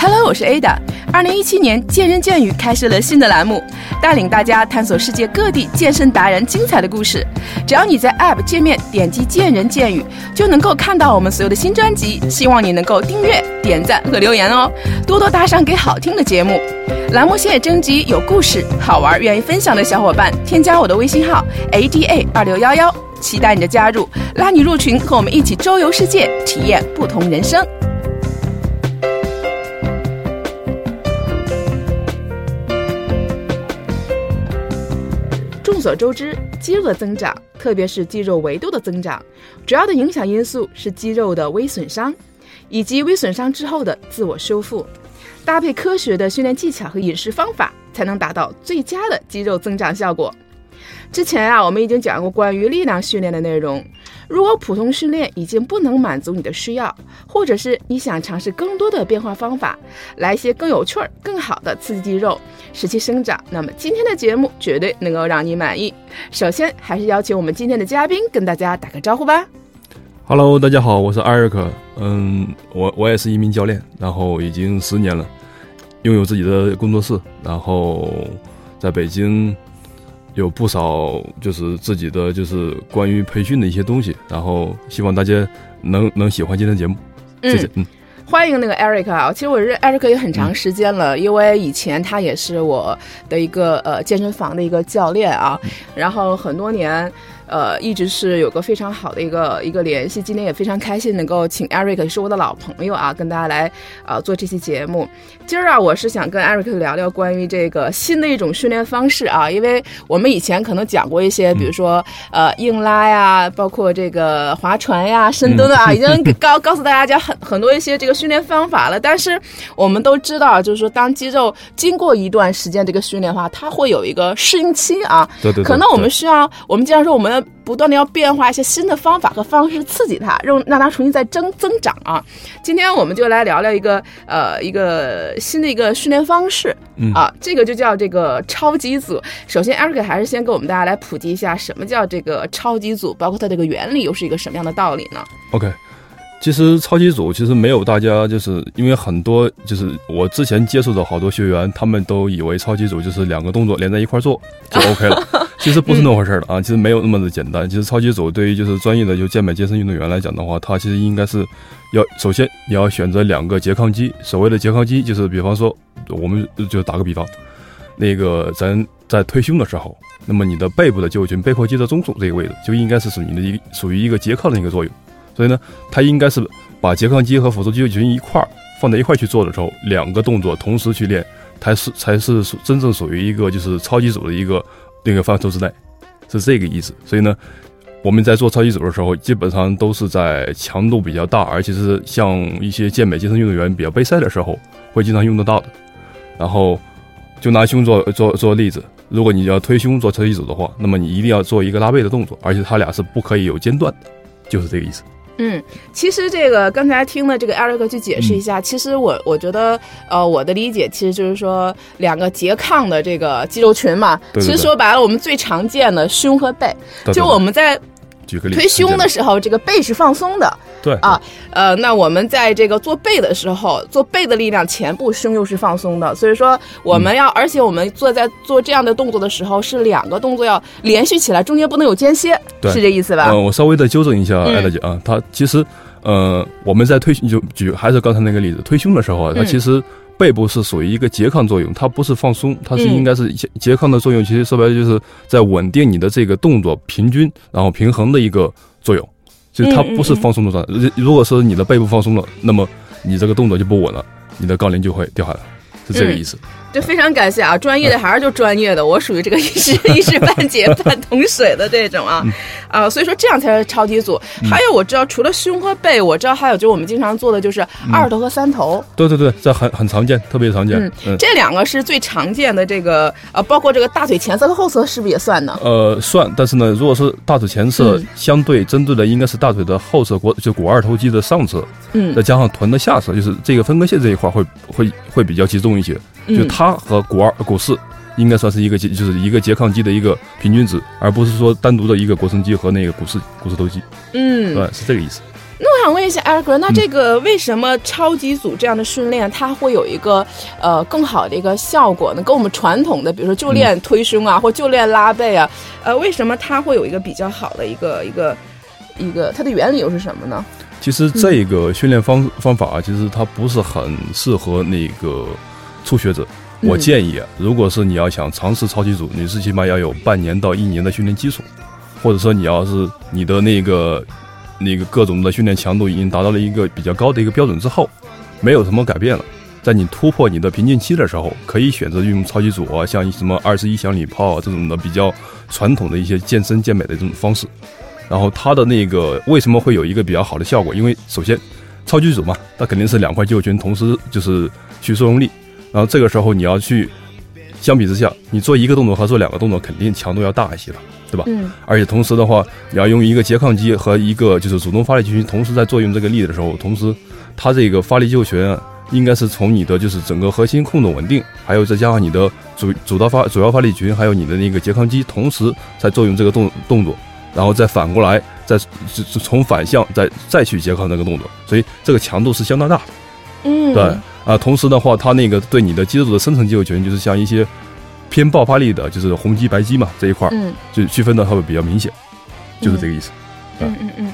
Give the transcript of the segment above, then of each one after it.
Hello，我是 Ada。二零一七年，健人健语开设了新的栏目，带领大家探索世界各地健身达人精彩的故事。只要你在 App 界面点击“健人健语”，就能够看到我们所有的新专辑。希望你能够订阅、点赞和留言哦，多多打赏给好听的节目。栏目现在征集有故事、好玩、愿意分享的小伙伴，添加我的微信号 Ada 二六幺幺，期待你的加入，拉你入群，和我们一起周游世界，体验不同人生。所周知，肌肉的增长，特别是肌肉维度的增长，主要的影响因素是肌肉的微损伤，以及微损伤之后的自我修复。搭配科学的训练技巧和饮食方法，才能达到最佳的肌肉增长效果。之前啊，我们已经讲过关于力量训练的内容。如果普通训练已经不能满足你的需要，或者是你想尝试更多的变化方法，来一些更有趣儿、更好的刺激肌肉，使其生长，那么今天的节目绝对能够让你满意。首先，还是邀请我们今天的嘉宾跟大家打个招呼吧。Hello，大家好，我是艾瑞克。嗯，我我也是一名教练，然后已经十年了，拥有自己的工作室，然后在北京。有不少就是自己的就是关于培训的一些东西，然后希望大家能能喜欢今天的节目，谢谢。嗯，欢迎那个 Eric 啊，其实我认 Eric 也很长时间了，因为以前他也是我的一个呃健身房的一个教练啊，然后很多年。呃，一直是有个非常好的一个一个联系。今天也非常开心能够请 Eric，是我的老朋友啊，跟大家来啊做这期节目。今儿啊，我是想跟 Eric 聊聊关于这个新的一种训练方式啊，因为我们以前可能讲过一些，比如说呃硬拉呀，包括这个划船呀、深蹲啊，已经 告告诉大家讲很很多一些这个训练方法了。但是我们都知道，就是说当肌肉经过一段时间这个训练的话，它会有一个适应期啊。对对。可能我们需要，我们经常说我们。不断的要变化一些新的方法和方式刺激它，让让它重新再增增长啊！今天我们就来聊聊一个呃一个新的一个训练方式啊，这个就叫这个超级组。首先，Eric 还是先给我们大家来普及一下什么叫这个超级组，包括它这个原理又是一个什么样的道理呢？OK。其实超级组其实没有大家，就是因为很多就是我之前接触的好多学员，他们都以为超级组就是两个动作连在一块做就 OK 了。其实不是那么回事儿的啊，其实没有那么的简单。其实超级组对于就是专业的就健美健身运动员来讲的话，它其实应该是要首先你要选择两个拮抗肌。所谓的拮抗肌就是比方说我们就打个比方，那个咱在推胸的时候，那么你的背部的肌肉群背阔肌的中束这个位置就应该是属于你的一属于一个拮抗的一个作用。所以呢，它应该是把拮抗肌和辅助肌肉群一块儿放在一块去做的时候，两个动作同时去练，才是才是真正属于一个就是超级组的一个那个范畴之内，是这个意思。所以呢，我们在做超级组的时候，基本上都是在强度比较大，而且是像一些健美健身运动员比较备赛的时候会经常用得到的。然后就拿胸做做做例子，如果你要推胸做超级组的话，那么你一定要做一个拉背的动作，而且它俩是不可以有间断的，就是这个意思。嗯，其实这个刚才听了这个 Eric 去解释一下，其实我我觉得，呃，我的理解其实就是说，两个拮抗的这个肌肉群嘛，其实说白了，我们最常见的胸和背，就我们在。推胸的时候，这个背是放松的。对啊，呃，那我们在这个做背的时候，做背的力量，前部胸又是放松的。所以说，我们要，而且我们做在做这样的动作的时候，是两个动作要连续起来，中间不能有间歇，是这意思吧？嗯，我稍微的纠正一下艾大姐啊，她其实，呃，我们在推就举还是刚才那个例子，推胸的时候啊，它其实。背部是属于一个拮抗作用，它不是放松，它是应该是拮拮抗的作用。其实说白了就是在稳定你的这个动作平均，然后平衡的一个作用。其实它不是放松的状态。如果说你的背部放松了，那么你这个动作就不稳了，你的杠铃就会掉下来，是这个意思。就非常感谢啊，专业的还是就专业的，我属于这个 一时一时半解 半桶水的这种啊，啊，所以说这样才是超级组。还有我知道，除了胸和背，我知道还有就是我们经常做的就是二头和三头。对对对，这很很常见，特别常见。嗯，这两个是最常见的这个呃，包括这个大腿前侧和后侧是不是也算呢？呃，算，但是呢，如果是大腿前侧，相对针对的应该是大腿的后侧，股就股二头肌的上侧，嗯，再加上臀的下侧，就是这个分割线这一块会会会比较集中一些。就它和股二、股四应该算是一个拮，就是一个拮抗肌的一个平均值，而不是说单独的一个腘绳肌和那个股四、股四头肌。嗯，对，是这个意思。那我想问一下艾瑞克，那这个为什么超级组这样的训练它会有一个呃更好的一个效果呢？跟我们传统的，比如说就练推胸啊，或就练拉背啊，呃，为什么它会有一个比较好的一个一个一个它的原理又是什么呢？其实这个训练方方法，其实它不是很适合那个初学者。我建议啊，如果是你要想尝试超级组，你是起码要有半年到一年的训练基础，或者说你要是你的那个那个各种的训练强度已经达到了一个比较高的一个标准之后，没有什么改变了，在你突破你的瓶颈期的时候，可以选择运用超级组啊，像什么二十一响礼炮啊这种的比较传统的一些健身健美的这种方式。然后它的那个为什么会有一个比较好的效果？因为首先超级组嘛，它肯定是两块肌肉群同时就是去作用力。然后这个时候你要去，相比之下，你做一个动作和做两个动作肯定强度要大一些了，对吧？嗯。而且同时的话，你要用一个拮抗肌和一个就是主动发力肌群同时在作用这个力的时候，同时它这个发力肌肉群应该是从你的就是整个核心控制稳定，还有再加上你的主主刀发主要发力群，还有你的那个拮抗肌同时在作用这个动动作，然后再反过来再从反向再再去拮抗这个动作，所以这个强度是相当大的。嗯。对。啊，同时的话，它那个对你的肌肉的深层肌肉群，就是像一些偏爆发力的，就是红肌白肌嘛这一块儿，嗯，就区分的会比较明显，就是这个意思。嗯嗯嗯。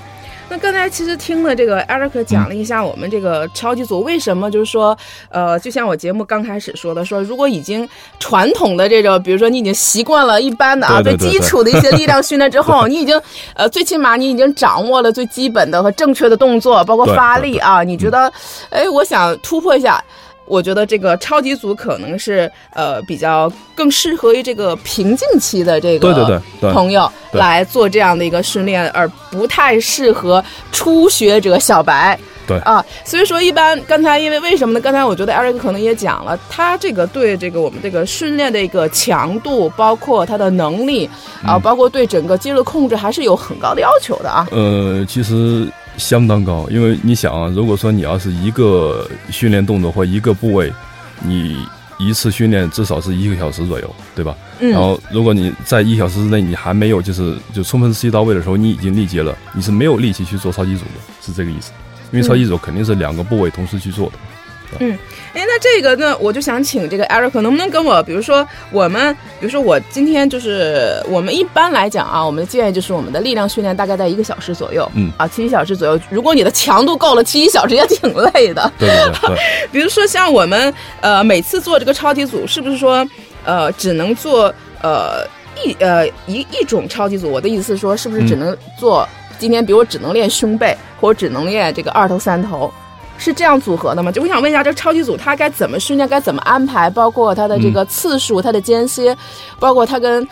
那刚才其实听了这个艾瑞克讲了一下我们这个超级组为什么就是说，呃，就像我节目刚开始说的，说如果已经传统的这种，比如说你已经习惯了一般的啊，最基础的一些力量训练之后，你已经呃，最起码你已经掌握了最基本的和正确的动作，包括发力啊，你觉得，哎，我想突破一下。我觉得这个超级组可能是呃比较更适合于这个瓶颈期的这个朋友来做这样的一个训练，而不太适合初学者小白。对啊，所以说一般刚才因为为什么呢？刚才我觉得艾瑞克可能也讲了，他这个对这个我们这个训练的一个强度，包括他的能力啊，包括对整个肌肉控制还是有很高的要求的啊。呃，其实。相当高，因为你想啊，如果说你要是一个训练动作或一个部位，你一次训练至少是一个小时左右，对吧？嗯。然后，如果你在一小时之内你还没有就是就充分刺激到位的时候，你已经力竭了，你是没有力气去做超级组的，是这个意思。因为超级组肯定是两个部位同时去做的。嗯，哎，那这个呢，我就想请这个 Eric 能不能跟我，比如说我们，比如说我今天就是我们一般来讲啊，我们的建议就是我们的力量训练大概在一个小时左右，嗯，啊，七小时左右。如果你的强度够了，七小时也挺累的。对对对。比如说像我们呃每次做这个超级组，是不是说呃只能做呃一呃一一种超级组？我的意思是说，是不是只能做今天，比如我只能练胸背，或者只能练这个二头三头？是这样组合的吗？就我想问一下，这个超级组它该怎么训练，该怎么安排？包括它的这个次数、它的间歇，包括它跟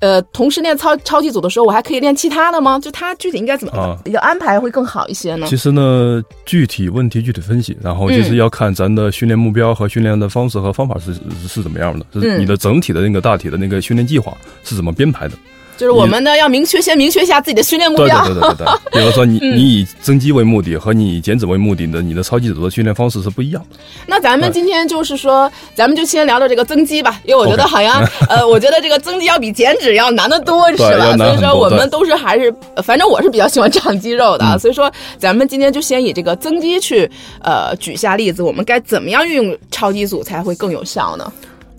呃同时练超超级组的时候，我还可以练其他的吗？就它具体应该怎么比较安排会更好一些呢？其实呢，具体问题具体分析，然后就是要看咱的训练目标和训练的方式和方法是是怎么样的，就是你的整体的那个大体的那个训练计划是怎么编排的。就是我们呢，要明确先明确一下自己的训练目标。对对对对对。比如说，你你以增肌为目的和你以减脂为目的的，你的超级组的训练方式是不一样的。那咱们今天就是说，咱们就先聊聊这个增肌吧，因为我觉得好像 呃，我觉得这个增肌要比减脂要难得多，是吧？所以说我们都是还是，反正我是比较喜欢长肌肉的，所以说咱们今天就先以这个增肌去呃举下例子，我们该怎么样运用超级组才会更有效呢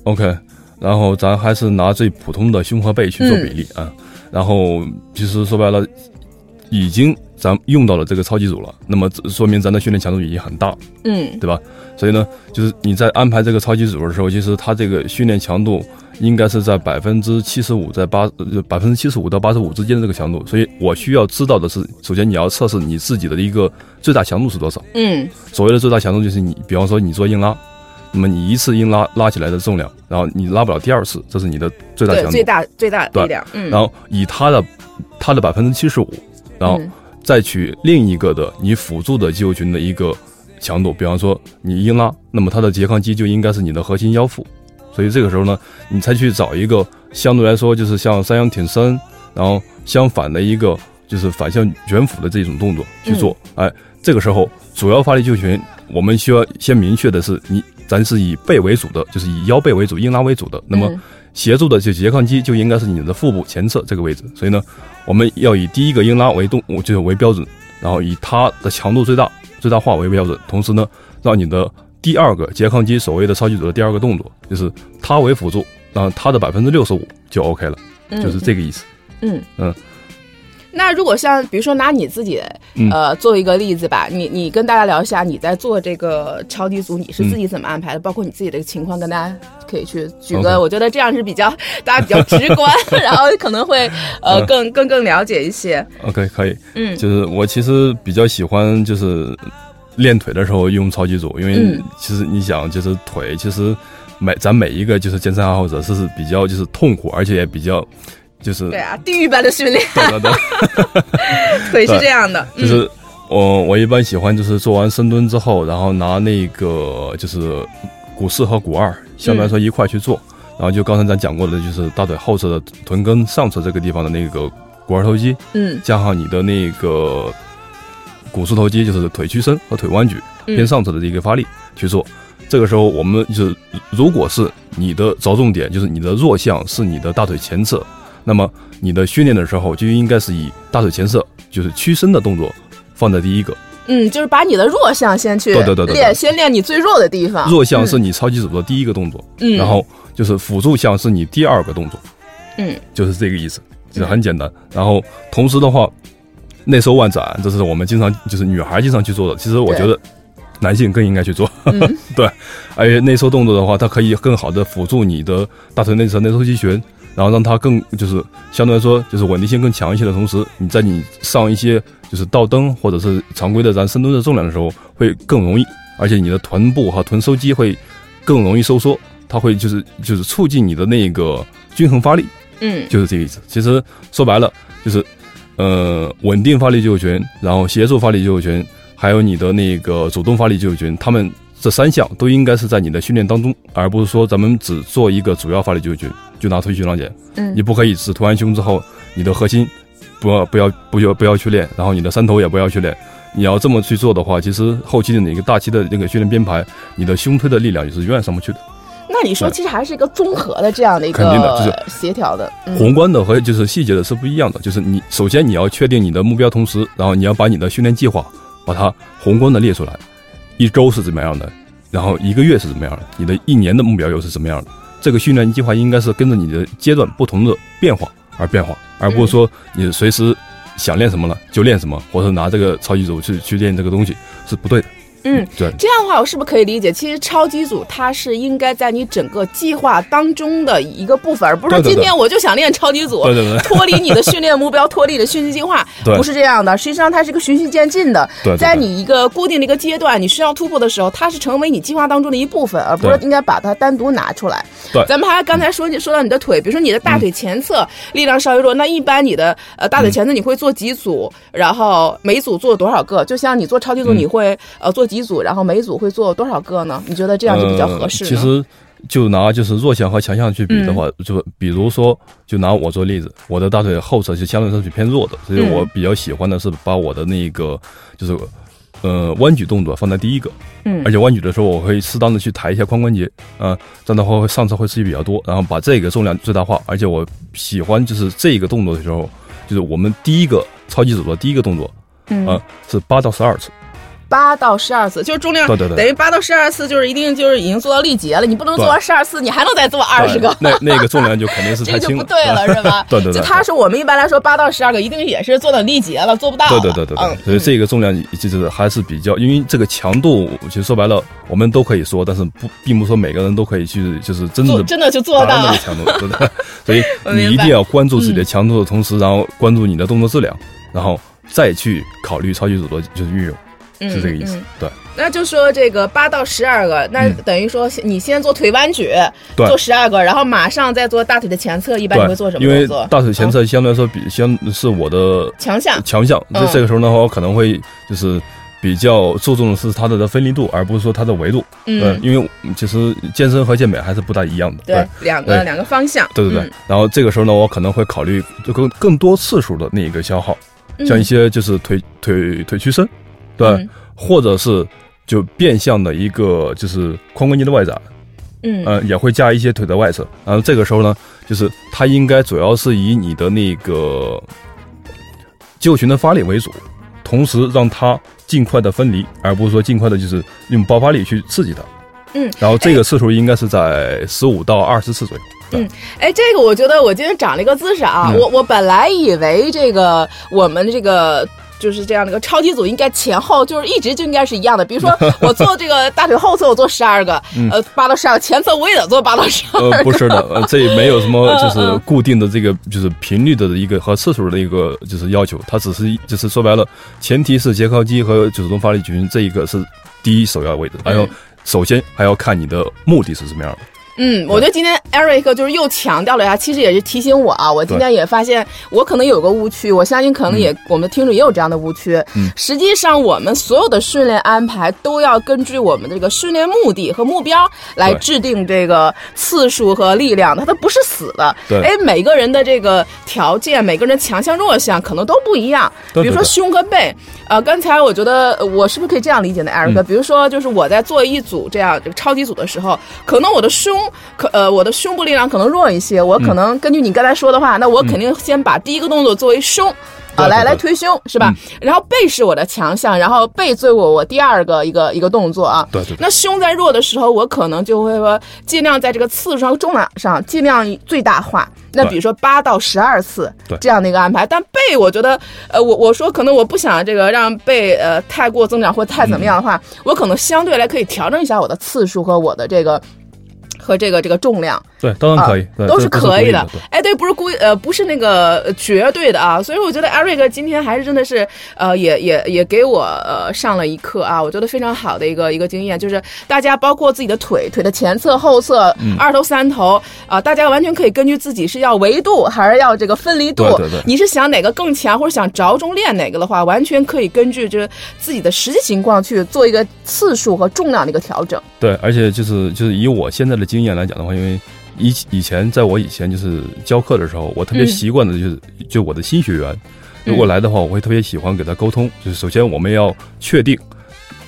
？OK。然后咱还是拿最普通的胸和背去做比例啊，然后其实说白了，已经咱用到了这个超级组了，那么说明咱的训练强度已经很大，嗯，对吧？所以呢，就是你在安排这个超级组的时候，其实它这个训练强度应该是在百分之七十五，在八百分之七十五到八十五之间的这个强度，所以我需要知道的是，首先你要测试你自己的一个最大强度是多少，嗯，所谓的最大强度就是你，比方说你做硬拉。那么你一次硬拉拉起来的重量，然后你拉不了第二次，这是你的最大强度，最大最大力量。嗯，然后以它的它的百分之七十五，然后再取另一个的你辅助的肌肉群的一个强度，比方说你硬拉，那么它的拮抗肌就应该是你的核心腰腹，所以这个时候呢，你才去找一个相对来说就是像三阳挺身，然后相反的一个就是反向卷腹的这种动作去做。哎，这个时候主要发力肌肉群，我们需要先明确的是你。咱是以背为主的，就是以腰背为主，硬拉为主的。那么协助的就拮抗肌就应该是你的腹部前侧这个位置。所以呢，我们要以第一个硬拉为动，就是为标准，然后以它的强度最大最大化为标准，同时呢，让你的第二个拮抗肌所谓的超级组的第二个动作，就是它为辅助，然后它的百分之六十五就 OK 了，就是这个意思。嗯嗯。那如果像比如说拿你自己呃做一个例子吧，你你跟大家聊一下你在做这个超低组你是自己怎么安排的，包括你自己的情况，跟大家可以去举个，我觉得这样是比较大家比较直观，然后可能会呃更更更了解一些。OK，可以，嗯，就是我其实比较喜欢就是练腿的时候用超级组，因为其实你想就是腿其实每咱每一个就是健身爱好者是是比较就是痛苦，而且也比较。就是对啊，地狱般的训练。对 对对，腿 是这样的。就是我我一般喜欢就是做完深蹲之后，然后拿那个就是股四和股二相对来说一块去做，然后就刚才咱讲过的，就是大腿后侧的臀跟上侧这个地方的那个股二头肌，嗯，加上你的那个股四头肌，就是腿屈伸和腿弯举偏上侧的一个发力去做。这个时候我们就是如果是你的着重点，就是你的弱项是你的大腿前侧。那么你的训练的时候就应该是以大腿前侧，就是屈伸的动作放在第一个。嗯，就是把你的弱项先去对对对练，先练你最弱的地方。弱项是你超级组的第一个动作，嗯，然后就是辅助项是你第二个动作，嗯，就是这个意思，就是很简单。然后同时的话，内收外展，这是我们经常就是女孩经常去做的。其实我觉得男性更应该去做，对。而且内收动作的话，它可以更好的辅助你的大腿内侧内收肌群。然后让它更就是相对来说就是稳定性更强一些的同时，你在你上一些就是倒蹬或者是常规的咱深蹲的重量的时候会更容易，而且你的臀部和臀收肌会更容易收缩，它会就是就是促进你的那个均衡发力，嗯，就是这个意思。其实说白了就是呃稳定发力肌肉群，然后协助发力肌肉群，还有你的那个主动发力肌肉群，他们。这三项都应该是在你的训练当中，而不是说咱们只做一个主要发力肌肉群，就拿推胸浪减。嗯，你不可以只推完胸之后，你的核心不要不要不要不要去练，然后你的三头也不要去练。你要这么去做的话，其实后期的那个大期的那个训练编排，你的胸推的力量也是永远上不去的。那你说，其实还是一个综合的这样的一个肯定的，就是协调的，宏观的和就是细节的是不一样的。就是你首先你要确定你的目标，同时，然后你要把你的训练计划把它宏观的列出来。一周是怎么样的？然后一个月是怎么样的？你的一年的目标又是怎么样的？这个训练计划应该是跟着你的阶段不同的变化而变化，而不是说你随时想练什么了就练什么，或者拿这个超级组去去练这个东西是不对的。嗯，对，这样的话，我是不是可以理解？其实超级组它是应该在你整个计划当中的一个部分，而不是说今天我就想练超级组，对对对，脱离你的训练目标，脱离你的训练计划，不是这样的。实际上，它是一个循序渐进的，在你一个固定的一个阶段，你需要突破的时候，它是成为你计划当中的一部分，而不是应该把它单独拿出来。对，咱们还刚才说说到你的腿，比如说你的大腿前侧力量稍微弱，那一般你的呃大腿前侧你会做几组？然后每组做多少个？就像你做超级组，你会呃做几组？然后每组会做多少个呢？你觉得这样就比较合适？其实就拿就是弱项和强项去比的话，就比如说，就拿我做例子，我的大腿后侧是相对来说是偏弱的，所以我比较喜欢的是把我的那个就是呃弯举动作放在第一个，嗯，而且弯举的时候我会适当的去抬一下髋关节，啊，这样的话会上侧会刺激比较多，然后把这个重量最大化，而且我喜欢就是这个动作的时候，就是我们第一个超级组的第一个动作，嗯，是八到十二次。八到十二次，就是重量，对对对，等于八到十二次，就是一定就是已经做到力竭了。你不能做完十二次，你还能再做二十个。那那个重量就肯定是太轻了，这就不对了，是吧？对对对。就他说我们一般来说八到十二个，一定也是做到力竭了，做不到。对对对对对。所以这个重量就是还是比较，因为这个强度，其实说白了，我们都可以说，但是不，并不说每个人都可以去，就是真的真的就做到那个强度，对的。所以你一定要关注自己的强度的同时，然后关注你的动作质量，然后再去考虑超级组的就是运用。是这个意思，对。那就说这个八到十二个，那等于说你先做腿弯举，做十二个，然后马上再做大腿的前侧，一般你会做什么？因为大腿前侧相对来说比相是我的强项，强项。这这个时候的话，我可能会就是比较注重的是它的的分离度，而不是说它的维度。嗯，因为其实健身和健美还是不大一样的。对，两个两个方向。对对对。然后这个时候呢，我可能会考虑就更更多次数的那一个消耗，像一些就是腿腿腿屈伸，对。或者是就变相的一个就是髋关节的外展，嗯，呃，也会加一些腿的外侧。然后这个时候呢，就是它应该主要是以你的那个肌肉群的发力为主，同时让它尽快的分离，而不是说尽快的就是用爆发力去刺激它。嗯，然后这个次数应该是在十五到二十次左右。嗯，哎，这个我觉得我今天长了一个姿势啊，嗯我我本来以为这个我们这个。就是这样的一个超级组，应该前后就是一直就应该是一样的。比如说，我做这个大腿后侧，我做十二个，呃，八到十二个；前侧我也得做八到十二个。呃，不是的，呃，这没有什么嗯就是固定的这个就是频率的一个和次数的一个就是要求，它只是就是说白了，前提是拮靠肌和主动发力群这一个是第一首要位置，还有首先还要看你的目的是什么样的。嗯，我觉得今天 Eric 就是又强调了一下，其实也是提醒我啊，我今天也发现我可能有个误区，我相信可能也、我们听众也有这样的误区。嗯，实际上我们所有的训练安排都要根据我们的这个训练目的和目标来制定这个次数和力量的，它不是死的。对哎，每个人的这个条件，每个人强项弱项可能都不一样。对对比如说胸和背，呃，刚才我觉得呃我是不是可以这样理解呢，Eric？、嗯比如说，就是我在做一组这样这个超级组的时候，可能我的胸可呃我的胸部力量可能弱一些，我可能根据你刚才说的话，那我肯定先把第一个动作作为胸。啊，来来推胸是吧？然后背是我的强项，然后背作为我我第二个一个一个动作啊。对对对那胸在弱的时候，我可能就会说尽量在这个次数上、重量上尽量最大化。那比如说八到十二次这样的一个安排，但背我觉得，呃，我我说可能我不想这个让背呃太过增长或太怎么样的话，我可能相对来可以调整一下我的次数和我的这个。和这个这个重量对，当然可以，都是可以的。对哎，对，不是故意，呃，不是那个呃绝对的啊。所以我觉得 Eric 今天还是真的是，呃，也也也给我呃上了一课啊。我觉得非常好的一个一个经验，就是大家包括自己的腿、腿的前侧、后侧、嗯二头、三头啊、大家完全可以根据自己是要维度还是要这个分离度，对对对你是想哪个更强，或者想着重练哪个的话，完全可以根据就是自己的实际情况去做一个次数和重量的一个调整。对，而且就是就是以我现在的经验来讲的话，因为以以前在我以前就是教课的时候，我特别嗯习惯的就是、就我的新学员，如果来的话，我会特别喜欢给他沟通，就是首先我们要确定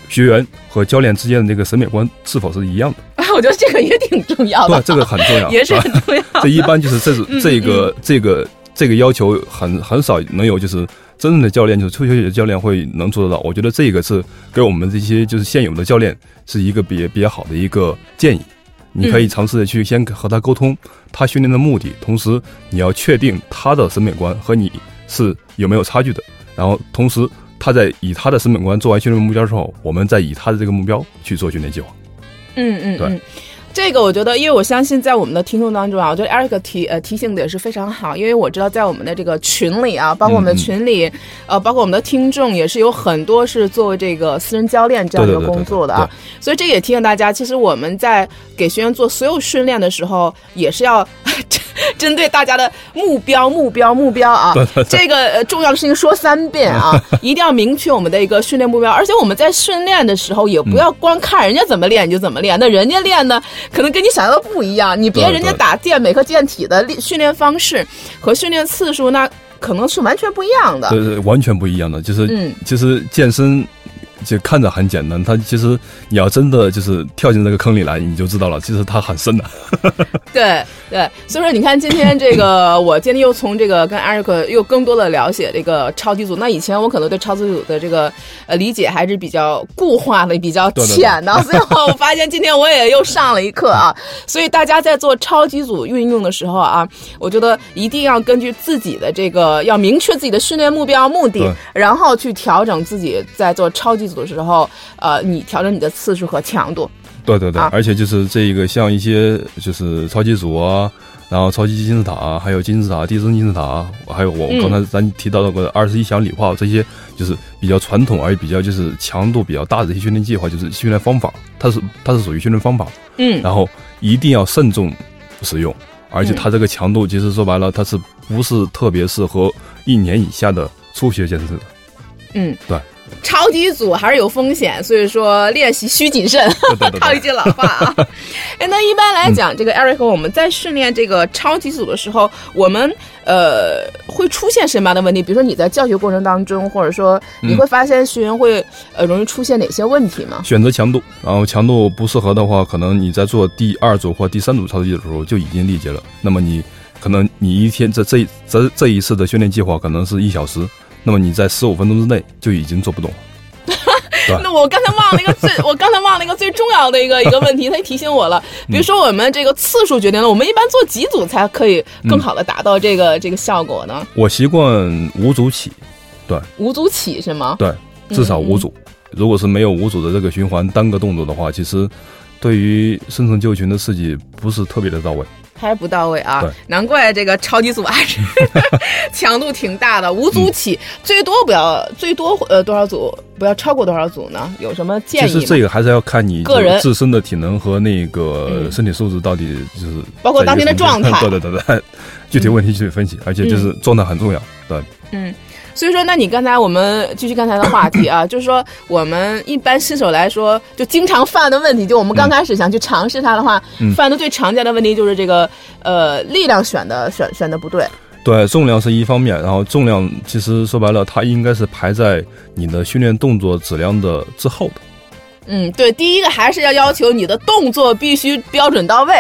学员和教练之间的这个审美观是否是一样的，啊我觉得这个也挺重要的对，，这个很重要，也是很重要。这一般就是这种嗯这个这个这个要求很很少能有就是真正的教练，就是初学者教练会能做得到。我觉得这个是给我们这些就是现有的教练是一个比比较好的一个建议。你可以尝试的去先和他沟通他训练的目的，同时你要确定他的审美观和你是有没有差距的，然后同时他在以他的审美观做完训练目标之后，我们再以他的这个目标去做训练计划。嗯嗯嗯，这个我觉得，因为我相信在我们的听众当中啊，我觉得 Eric 提呃提醒的也是非常好，因为我知道在我们的这个群里啊，包括我们的群里，呃，包括我们的听众也是有很多是作为这个私人教练这样的一个工作的啊，所以这也提醒大家，其实我们在给学员做所有训练的时候，也是要 针对大家的目标、目标、目标啊，这个呃重要的事情说三遍啊，一定要明确我们的一个训练目标，而且我们在训练的时候也不要光看人家怎么练你就怎么练，那人家练的可能跟你想象的不一样，你别人家打健美和健体的训练方式和训练次数那可能是完全不一样的。对对，完全不一样的。就是，嗯其实健身就看着很简单，它其实你要真的就是跳进这个坑里来，你就知道了，其实它很深的。对对，所以说你看今天这个，我今天又从这个跟 Eric 又更多的了解这个超级组。那以前我可能对超级组的这个呃理解还是比较固化的、比较浅的，最后我发现今天我也又上了一课啊。所以大家在做超级组运用的时候啊，我觉得一定要根据自己的这个要明确自己的训练目标目的，然后去调整自己在做超级组的时候，呃，你调整你的次数和强度。对对对，啊而且就是这个像一些就是超级组啊，然后超级金字塔啊，还有金字塔、递增金字塔啊，还有我嗯刚才咱提到那个二十一响礼炮这些，就是比较传统而比较就是强度比较大的一些训练计划，就是训练方法，它是它是属于训练方法，嗯然后一定要慎重使用，而且它这个强度其实说白了，它是不是特别适合一年以下的初学健身者的？嗯，对。超级组还是有风险，所以说练习需谨慎。套一句老话啊。哎，那一般来讲，这个 Eric 我们在训练这个超级组的时候，我们呃会出现什么样的问题？比如说你在教学过程当中，或者说你会发现学员会呃容易出现哪些问题吗？选择强度，然后强度不适合的话，可能你在做第二组或第三组超级的时候就已经力竭了。那么你可能你一天这这这这一次的训练计划可能是一小时，那么你在十五分钟之内就已经做不动了。对那我刚才忘了一个最，我刚才忘了一个最重要的一个一个问题，他提醒我了。比如说我们这个次数决定了，我们一般做几组才可以更好的达到这个、这个效果呢？我习惯五组起，对五组起是吗？对，至少嗯五组。如果是没有五组的这个循环单个动作的话，其实对于深层肌肉群的刺激不是特别的到位。还是不到位啊对，难怪这个超级组还是强度挺大的。五组起，最多不要最多呃多少组？不要超过多少组呢？有什么建议其实议？这个还是要看你个人自身的体能和那个嗯身体素质到底就是包括当天的状态 对对对对，具体问题具体分析，而且就是状态很重要。对，嗯，所以说，那你刚才我们继续刚才的话题啊，就是说我们一般新手来说，就经常犯的问题，就我们刚开始想去尝试它的话，嗯犯的最常见的问题就是这个呃力量选的选选的不对。对，重量是一方面，然后重量其实说白了，它应该是排在你的训练动作质量的之后的。嗯，对，第一个还是要要求你的动作必须标准到位，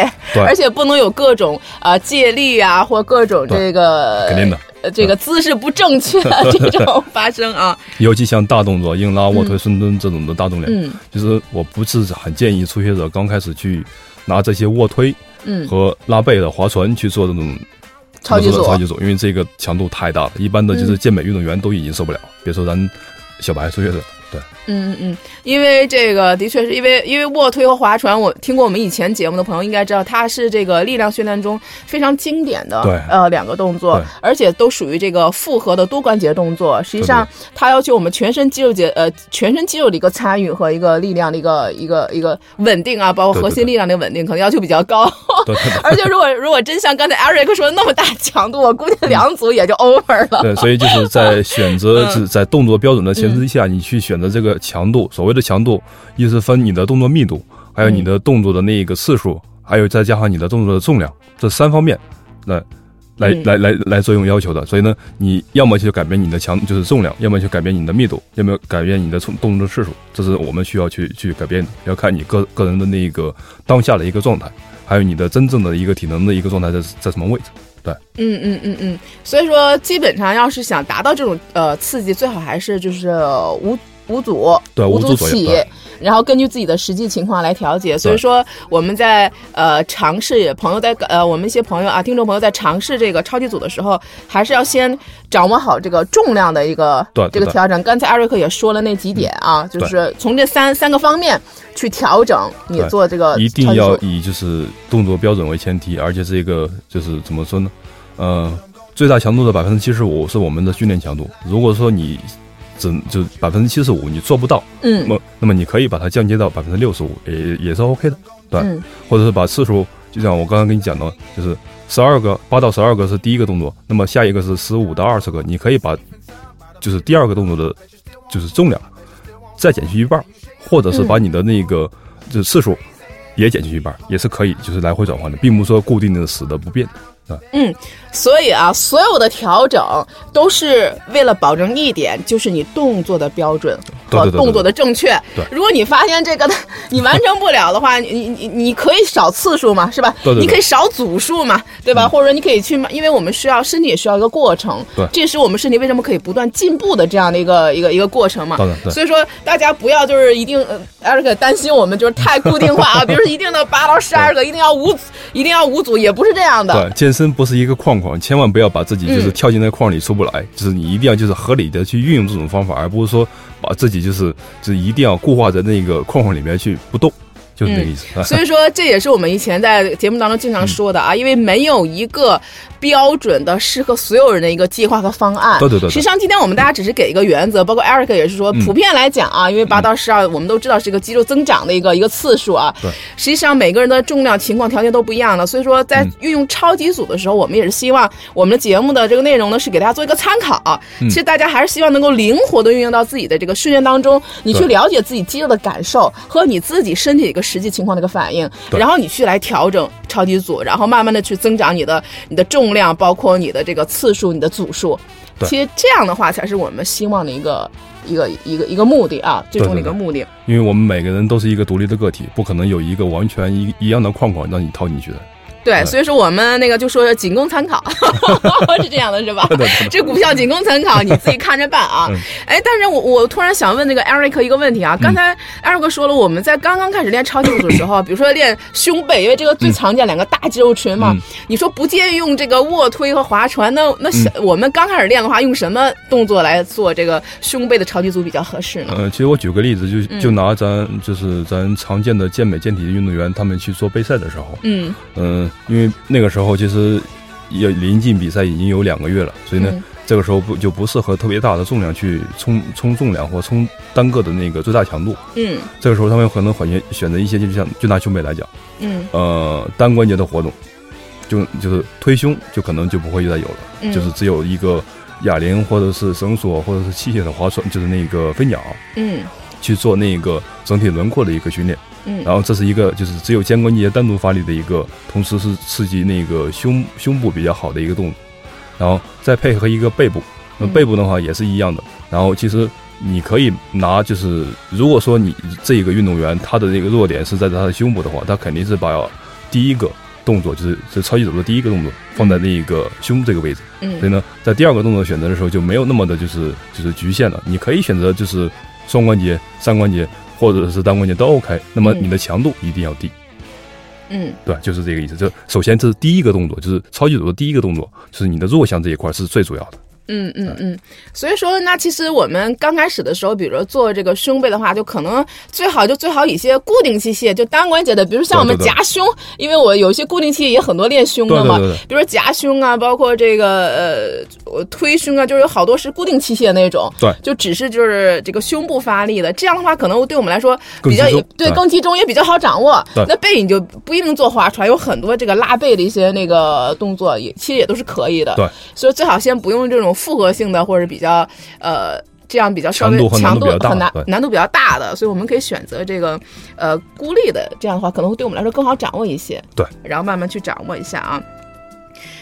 而且不能有各种啊、呃借力啊，或各种这个肯定的。呃这个姿势不正确 这种发生啊。尤其像大动作，硬拉、卧推、深蹲这种的大重量，嗯就是我不是很建议初学者刚开始去拿这些卧推嗯，和拉背的划船去做这种超级组超级组，因为这个强度太大了，一般的就是健美运动员都已经受不了，别说咱小白初学者。对，嗯嗯嗯，因为这个的确是因为因为卧推和划船，我听过我们以前节目的朋友应该知道，它是这个力量训练中非常经典的对呃两个动作，而且都属于这个复合的多关节动作。实际上，它要求我们全身肌肉节呃全身肌肉的一个参与和一个力量的一个一个一个稳定啊，包括核心力量的稳定，可能要求比较高。对对对。而且如果如果真像刚才 Eric 说的那么大强度，我估计两组也就 over 了。对，所以就是在选择在动作标准的前提之下，你去选择这个强度。所谓的强度，意思分你的动作密度，还有你的动作的那个次数，还有再加上你的动作的重量，这三方面，来来嗯来来来作用要求的。所以呢，你要么就改变你的强就是重量，要么就改变你的密度，要么改变你的动动作次数，这是我们需要去去改变的。要看你个个人的那个当下的一个状态，还有你的真正的一个体能的一个状态在在什么位置。嗯嗯嗯嗯，所以说基本上要是想达到这种呃刺激，最好还是就是五五组，五对五组起，然后根据自己的实际情况来调节。所以说我们在呃尝试朋友在呃我们一些朋友啊听众朋友在尝试这个超级组的时候，还是要先掌握好这个重量的一个这个调整。刚才艾瑞克也说了那几点啊，就是从这三三个方面去调整你做这个一定要以就是动作标准为前提，而且这个就是怎么说呢？呃，最大强度的百分之七十五是我们的训练强度。如果说你只就百分之七十五你做不到，那嗯么那么你可以把它降阶到百分之六十五，也也是 OK 的，对嗯。或者是把次数，就像我刚刚跟你讲的，就是十二个八到十二个是第一个动作，那么下一个是十五到二十个，你可以把就是第二个动作的，就是重量再减去一半儿，或者是把你的那个就是次数也减去一半儿，也是可以，就是来回转换的，并不是说固定的死的不变的。嗯，所以啊，所有的调整都是为了保证一点，就是你动作的标准和动作的正确。对如果你发现这个 你完成不了的话，你你你你可以少次数嘛，是吧？对对对你可以少组数嘛，对吧？或者说你可以去，因为我们需要身体也需要一个过程，对这也是我们身体为什么可以不断进步的这样的一个一个一个过程嘛。所以说大家不要就是一定呃，艾瑞克担心我们就是太固定化啊，比如说一定的八到十二个，一定要五组，一定要五组，也不是这样的。身不是一个框框，千万不要把自己就是嗯。跳进那个框里出不来，就是你一定要就是合理的去运用这种方法，而不是说把自己就是就是一定要固化在那个框框里面去不动，就是那个意思。啊所以说，这也是我们以前在节目当中经常说的啊，因为没有一个标准的适合所有人的一个计划和方案。对对对对实际上，今天我们大家只是给一个原则，包括 Eric 也是说，嗯普遍来讲啊，因为八到十二，我们都知道是一个肌肉增长的一个一个次数啊。对。实际上，每个人的重量情况条件都不一样的，所以说在嗯运用超级组的时候，我们也是希望我们的节目的这个内容呢，是给大家做一个参考。嗯其实大家还是希望能够灵活的运用到自己的这个训练当中，你去了解自己肌肉的感受和你自己身体的一个实际情况的一个反应，然后你去来调整超级组，然后慢慢的去增长你的你的重量，包括你的这个次数、你的组数。对其实这样的话才是我们希望的一个一个一个一个目的啊，最终的一个目的。因为我们每个人都是一个独立的个体，不可能有一个完全一一样的框框让你套进去的。对，所以说我们那个就说仅供参考，是这样的，是吧？这股票仅供参考，你自己看着办啊。哎，但是我我突然想问那个 Eric 一个问题啊，刚才 Eric 说了，我们在刚刚开始练超级组的时候，比如说练胸背，因为这个最常见两个大肌肉群嘛，你说不建议用这个卧推和划船，那那我们刚开始练的话，用什么动作来做这个胸背的超级组比较合适呢？呃，其实我举个例子，就就拿咱就是咱常见的健美健体的运动员，他们去做备赛的时候，嗯。嗯，因为那个时候其实要临近比赛已经有两个月了，所以呢，这个时候不就不适合特别大的重量去冲冲重量或冲单个的那个最大强度。嗯，这个时候他们可能选选择一些，就像就拿胸背来讲，嗯。呃单关节的活动，就就是推胸就可能就不会再有了，就是只有一个哑铃或者是绳索或者是器械的划船，就是那个飞鸟，嗯，去做那个整体轮廓的一个训练。然后这是一个就是只有肩关节单独发力的一个，同时是刺激那个胸胸部比较好的一个动作，然后再配合一个背部，那背部的话也是一样的。然后其实你可以拿就是，如果说你这一个运动员他的那个弱点是在他的胸部的话，他肯定是把第一个动作就是这超级组的第一个动作放在那个胸这个位置。嗯。所以呢，在第二个动作选择的时候就没有那么的就是就是局限了，你可以选择就是双关节、三关节。或者是单关节都 OK，那么你的强度一定要低。嗯，对，就是这个意思。就首先这是第一个动作，就是超级组的第一个动作，就是你的弱项这一块是最主要的。嗯嗯嗯，所以说，那其实我们刚开始的时候，比如说做这个胸背的话，就可能最好就最好一些固定器械，就单关节的，比如像我们夹胸，因为我有些固定器械也很多练胸的嘛，比如说夹胸啊，包括这个呃推胸啊，就是有好多是固定器械那种，对，就只是就是这个胸部发力的，这样的话可能对我们来说比较对更集中，也比较好掌握。那背你就不一定做划船，有很多这个拉背的一些那个动作，也其实也都是可以的。对，所以最好先不用这种。复合性的或者比较呃这样比较稍微强度很难难度比较大的，所以我们可以选择这个呃孤立的，这样的话可能会对我们来说更好掌握一些。对，然后慢慢去掌握一下啊。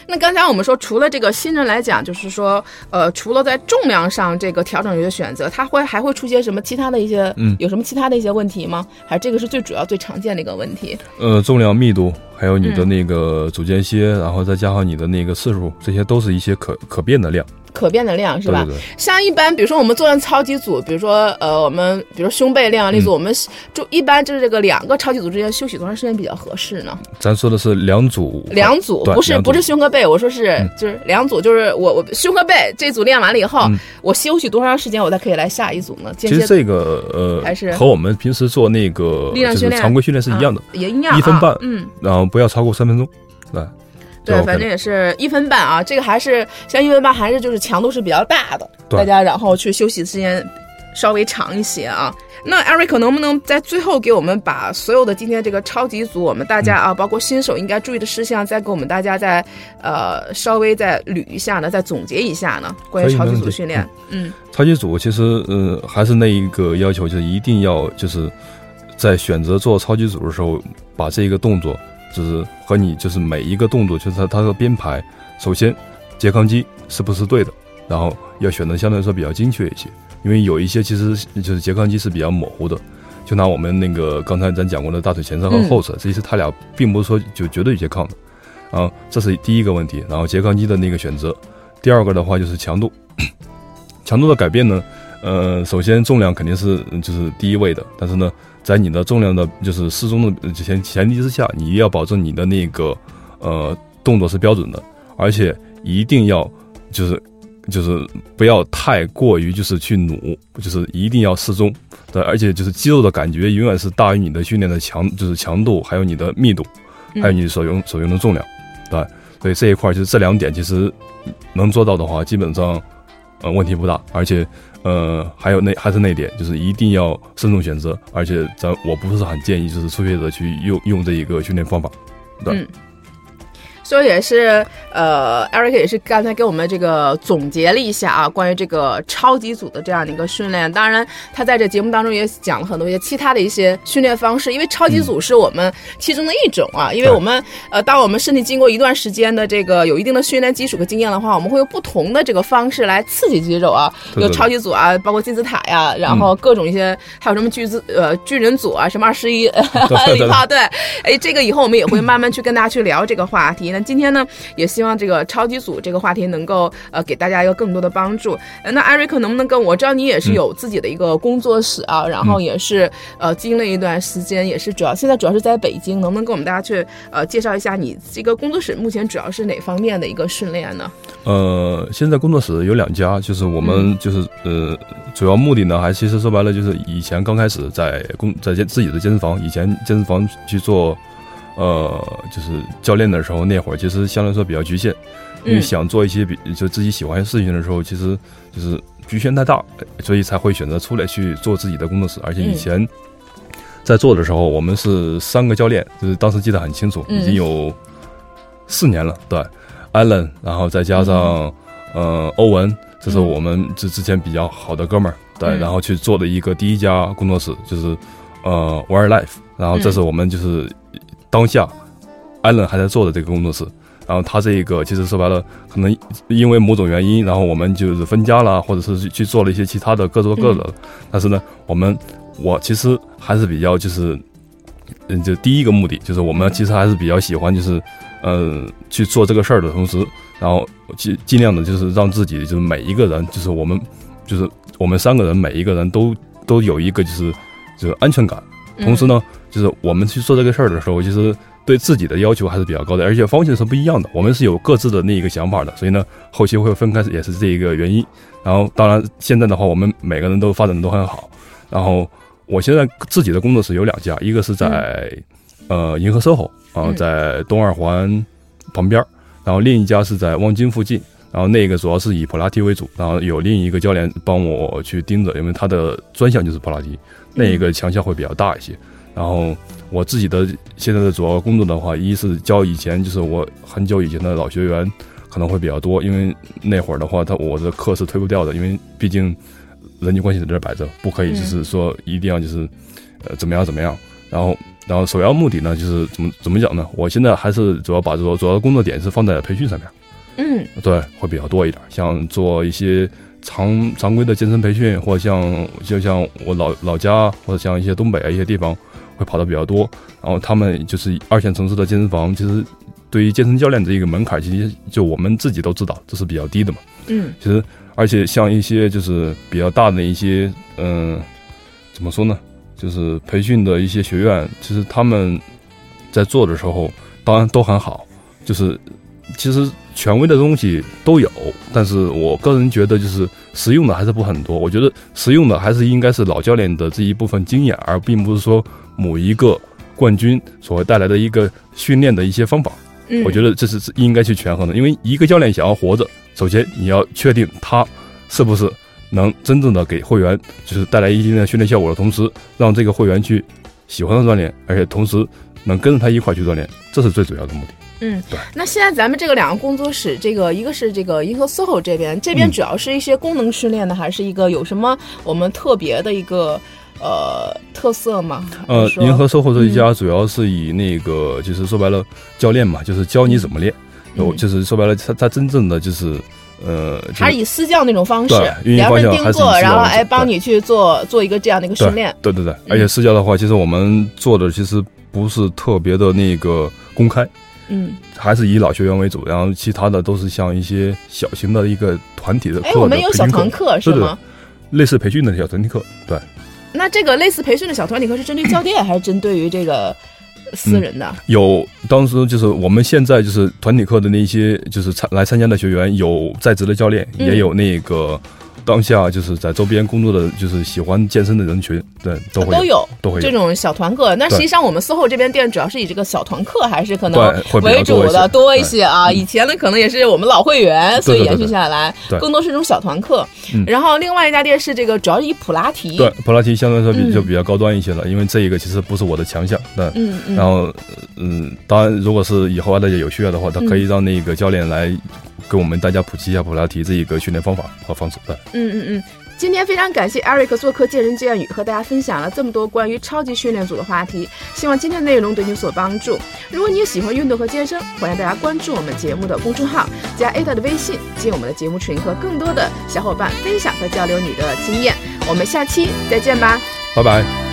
那刚才我们说，除了这个新人来讲，就是说，呃，除了在重量上这个调整有些选择，它会还会出现什么其他的一些，嗯，有什么其他的一些问题吗？还是这个是最主要、最常见的一个问题？呃，重量密度，还有你的那个组间歇，然后再加上你的那个次数，这些都是一些可可变的量。可变的量是吧？像一般，比如说我们做完超级组，比如说呃，我们比如胸背量力组，我们就一般就是这个两个超级组之间休息多长时间比较合适呢？咱说的是两组，两组不是不是胸和背，我说是就是两组，就是我我胸和背这组练完了以后，我休息多长时间，我才可以来下一组呢？其实这个呃还是？和我们平时做那个力量训练。常规训练是一样的，也一样，一分半，嗯，然后不要超过三分钟，对。对，反正也是一分半啊，这个还是像一分半，还是就是强度是比较大的，大家然后去休息时间稍微长一些啊。那 Eric 能不能在最后给我们把所有的今天这个超级组，我们大家啊，包括新手应该注意的事项，再给我们大家再呃稍微再捋一下呢，再总结一下呢？关于超级组训练，嗯，超级组其实呃还是那一个要求，就是一定要就是在选择做超级组的时候，把这一个动作。就是和你就是每一个动作，就是它它的编排，首先拮抗肌是不是对的，然后要选择相对来说比较精确一些，因为有一些其实就是拮抗肌是比较模糊的，就拿我们那个刚才咱讲过的大腿前侧和后侧，其实它俩并不是说就绝对拮抗的，啊，这是第一个问题，然后拮抗肌的那个选择，第二个的话就是强度，强度的改变呢，呃，首先重量肯定是就是第一位的，但是呢。在你的重量的，就是适中的前前提之下，你要保证你的那个，呃，动作是标准的，而且一定要就是就是不要太过于就是去努，就是一定要适中，对，而且就是肌肉的感觉永远是大于你的训练的强，就是强度，还有你的密度，还有你所用所用的重量，对，所以这一块就是这两点，其实能做到的话，基本上呃问题不大，而且。呃，还有那还是那点，就是一定要慎重选择，而且咱我不是很建议，就是初学者去用用这一个训练方法，对。所以也是，呃，Eric 也是刚才给我们这个总结了一下啊，关于这个超级组的这样的一个训练。当然，他在这节目当中也讲了很多一些其他的一些训练方式，因为超级组是我们其中的一种啊。因为我们呃，当我们身体经过一段时间的这个有一定的训练基础和经验的话，我们会用不同的这个方式来刺激肌肉啊，有超级组啊，包括金字塔呀，然后各种一些还有什么巨字呃巨人组啊，什么二十一 礼炮 对，哎，这个以后我们也会慢慢去跟大家去聊这个话题。那今天呢，也希望这个超级组这个话题能够呃给大家一个更多的帮助。那艾瑞克能不能跟我知道你也是有自己的一个工作室啊，然后也是呃经历一段时间，也是主要现在主要是在北京，能不能跟我们大家去呃介绍一下你这个工作室目前主要是哪方面的一个训练呢？呃，现在工作室有两家，就是我们就是呃主要目的呢，还其实说白了就是以前刚开始在工在健自己的健身房，以前健身房去做。呃，就是教练的时候，那会儿其实相对来说比较局限，因为想做一些比就自己喜欢的事情的时候，其实就是局限太大，所以才会选择出来去做自己的工作室。而且以前在做的时候，我们是三个教练，就是当时记得很清楚，已经有四年了。对，Allen，然后再加上呃欧文，这是我们之之前比较好的哥们儿，对，然后去做的一个第一家工作室，就是呃 Wire Life，然后这是我们就是。当下，艾伦还在做的这个工作室，然后他这一个其实说白了，可能因为某种原因，然后我们就是分家了，或者是去做了一些其他的各做各的。但是呢，我们我其实还是比较就是，嗯，就第一个目的就是我们其实还是比较喜欢就是，呃，去做这个事儿的同时，然后尽尽量的就是让自己就是每一个人就是我们就是我们三个人每一个人都都有一个就是就是安全感，同时呢。就是我们去做这个事儿的时候，其实对自己的要求还是比较高的，而且方向是不一样的。我们是有各自的那一个想法的，所以呢，后期会分开也是这一个原因。然后，当然现在的话，我们每个人都发展的都很好。然后，我现在自己的工作室有两家，一个是在呃银河 SOHO 然后，在东二环旁边，然后另一家是在望京附近。然后那个主要是以普拉提为主，然后有另一个教练帮我去盯着，因为他的专项就是普拉提，那一个强项会比较大一些。然后我自己的现在的主要工作的话，一是教以前就是我很久以前的老学员可能会比较多，因为那会儿的话，他我的课是推不掉的，因为毕竟人际关系在这摆着，不可以就是说一定要就是呃怎么样怎么样。然后然后首要目的呢，就是怎么怎么讲呢？我现在还是主要把主主要的工作点是放在培训上面，嗯，对，会比较多一点，像做一些常常规的健身培训，或者像就像我老老家或者像一些东北啊一些地方。会跑的比较多，然后他们就是二线城市的健身房，其实对于健身教练这一个门槛，其实就我们自己都知道，这是比较低的嘛。嗯，其实而且像一些就是比较大的一些，嗯，怎么说呢？就是培训的一些学院，其实他们在做的时候，当然都很好，就是其实权威的东西都有，但是我个人觉得就是实用的还是不很多。我觉得实用的还是应该是老教练的这一部分经验，而并不是说。某一个冠军所带来的一个训练的一些方法，我觉得这是应该去权衡的。因为一个教练想要活着，首先你要确定他是不是能真正的给会员就是带来一定的训练效果的同时，让这个会员去喜欢上锻炼，而且同时能跟着他一块去锻炼，这是最主要的目的。嗯，对。那现在咱们这个两个工作室，这个一个是这个银河 SOHO 这边，这边主要是一些功能训练的，还是一个有什么我们特别的一个？呃，特色嘛。呃，银河售后这一家主要是以那个，就是说白了，教练嘛，就是教你怎么练。有，就是说白了，他他真正的就是，呃，还是以私教那种方式，量身定做，然后哎，帮你去做做一个这样的一个训练。对对对，而且私教的话，其实我们做的其实不是特别的那个公开，嗯，还是以老学员为主，然后其他的都是像一些小型的一个团体的课。哎，我们有小团课是吗？类似培训的小团体课，对。那这个类似培训的小团体课是针对教练还是针对于这个私人的？有，当时就是我们现在就是团体课的那些，就是参来参加的学员，有在职的教练，也有那个当下就是在周边工作的，就是喜欢健身的人群，对，都会都有都会有。这种小团课。那实际上我们四后这边店主要是以这个小团课还是可能为主的多一些。啊。以前呢可能也是我们老会员，所以延续下来，对更多是这种小团课。嗯。然后另外一家店是这个主要是以普拉提，对，普拉提相对来说比嗯。就比较高端一些了，因为这一个其实不是我的强项，对。嗯嗯，然后，嗯，当然，如果是以后大家有需要的话，他可以让那个教练来给我们大家普及一下普拉提这一个训练方法和方式。对，嗯嗯嗯。今天非常感谢 Eric 做客健人健语，和大家分享了这么多关于超级训练组的话题。希望今天的内容对你有所帮助。如果你也喜欢运动和健身，欢迎大家关注我们节目的公众号，加 Ada 的微信，进我们的节目群，和更多的小伙伴分享和交流你的经验。我们下期再见吧。拜拜。